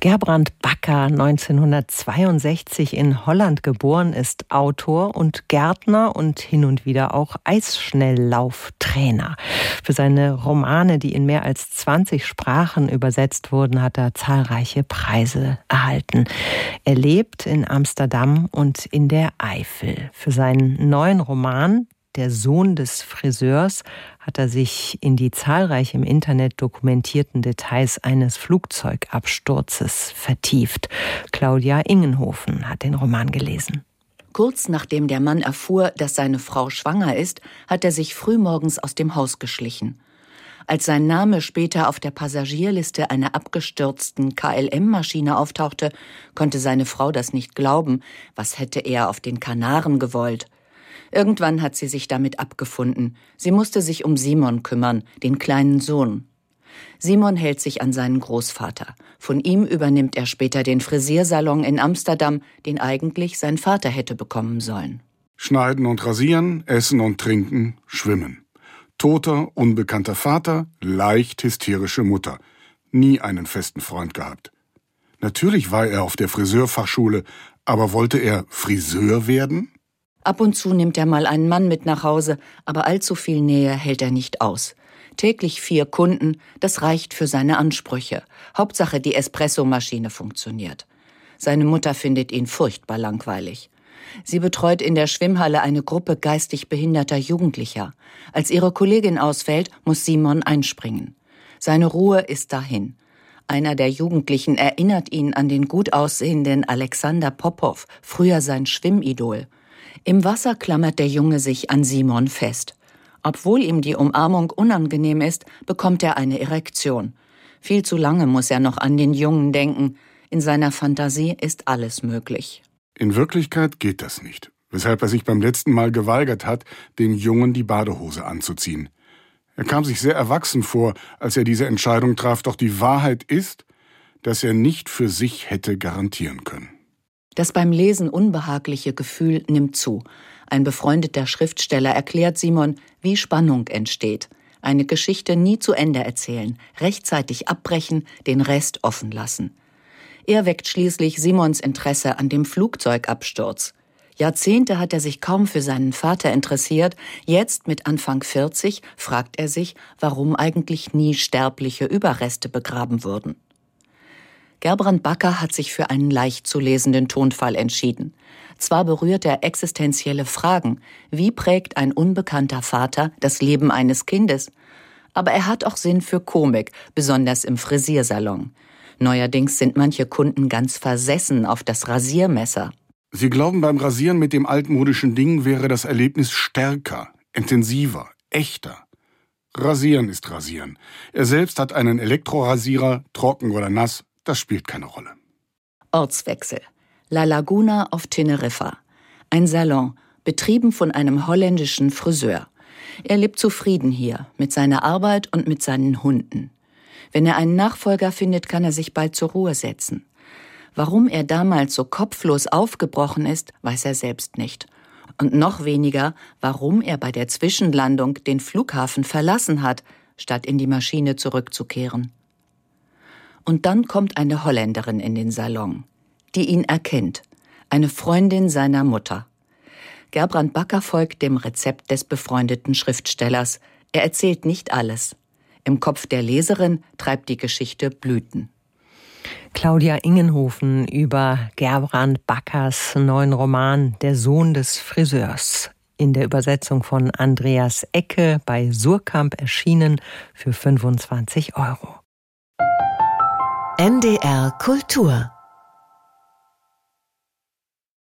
Gerbrand Backer, 1962 in Holland geboren, ist Autor und Gärtner und hin und wieder auch Eisschnelllauftrainer. Für seine Romane, die in mehr als 20 Sprachen übersetzt wurden, hat er zahlreiche Preise erhalten. Er lebt in Amsterdam und in der Eifel. Für seinen neuen Roman der Sohn des Friseurs, hat er sich in die zahlreich im Internet dokumentierten Details eines Flugzeugabsturzes vertieft. Claudia Ingenhofen hat den Roman gelesen. Kurz nachdem der Mann erfuhr, dass seine Frau schwanger ist, hat er sich frühmorgens aus dem Haus geschlichen. Als sein Name später auf der Passagierliste einer abgestürzten KLM-Maschine auftauchte, konnte seine Frau das nicht glauben. Was hätte er auf den Kanaren gewollt? Irgendwann hat sie sich damit abgefunden. Sie musste sich um Simon kümmern, den kleinen Sohn. Simon hält sich an seinen Großvater. Von ihm übernimmt er später den Frisiersalon in Amsterdam, den eigentlich sein Vater hätte bekommen sollen. Schneiden und rasieren, essen und trinken, schwimmen. Toter, unbekannter Vater, leicht hysterische Mutter. Nie einen festen Freund gehabt. Natürlich war er auf der Friseurfachschule, aber wollte er Friseur werden? Ab und zu nimmt er mal einen Mann mit nach Hause, aber allzu viel Nähe hält er nicht aus. Täglich vier Kunden, das reicht für seine Ansprüche. Hauptsache, die Espressomaschine funktioniert. Seine Mutter findet ihn furchtbar langweilig. Sie betreut in der Schwimmhalle eine Gruppe geistig behinderter Jugendlicher. Als ihre Kollegin ausfällt, muss Simon einspringen. Seine Ruhe ist dahin. Einer der Jugendlichen erinnert ihn an den gut aussehenden Alexander Popov, früher sein Schwimmidol. Im Wasser klammert der Junge sich an Simon fest. Obwohl ihm die Umarmung unangenehm ist, bekommt er eine Erektion. Viel zu lange muss er noch an den Jungen denken. In seiner Fantasie ist alles möglich. In Wirklichkeit geht das nicht, weshalb er sich beim letzten Mal geweigert hat, den Jungen die Badehose anzuziehen. Er kam sich sehr erwachsen vor, als er diese Entscheidung traf, doch die Wahrheit ist, dass er nicht für sich hätte garantieren können. Das beim Lesen unbehagliche Gefühl nimmt zu. Ein befreundeter Schriftsteller erklärt Simon, wie Spannung entsteht. Eine Geschichte nie zu Ende erzählen, rechtzeitig abbrechen, den Rest offen lassen. Er weckt schließlich Simons Interesse an dem Flugzeugabsturz. Jahrzehnte hat er sich kaum für seinen Vater interessiert, jetzt mit Anfang 40 fragt er sich, warum eigentlich nie sterbliche Überreste begraben wurden. Gerbrand Backer hat sich für einen leicht zu lesenden Tonfall entschieden. Zwar berührt er existenzielle Fragen, wie prägt ein unbekannter Vater das Leben eines Kindes, aber er hat auch Sinn für Komik, besonders im Frisiersalon. Neuerdings sind manche Kunden ganz versessen auf das Rasiermesser. Sie glauben, beim Rasieren mit dem altmodischen Ding wäre das Erlebnis stärker, intensiver, echter. Rasieren ist Rasieren. Er selbst hat einen Elektrorasierer, trocken oder nass, das spielt keine Rolle. Ortswechsel. La Laguna auf Teneriffa. Ein Salon, betrieben von einem holländischen Friseur. Er lebt zufrieden hier, mit seiner Arbeit und mit seinen Hunden. Wenn er einen Nachfolger findet, kann er sich bald zur Ruhe setzen. Warum er damals so kopflos aufgebrochen ist, weiß er selbst nicht. Und noch weniger, warum er bei der Zwischenlandung den Flughafen verlassen hat, statt in die Maschine zurückzukehren. Und dann kommt eine Holländerin in den Salon, die ihn erkennt, eine Freundin seiner Mutter. Gerbrand Backer folgt dem Rezept des befreundeten Schriftstellers. Er erzählt nicht alles. Im Kopf der Leserin treibt die Geschichte Blüten. Claudia Ingenhofen über Gerbrand Backers neuen Roman Der Sohn des Friseurs in der Übersetzung von Andreas Ecke bei Surkamp erschienen für 25 Euro. NDR Kultur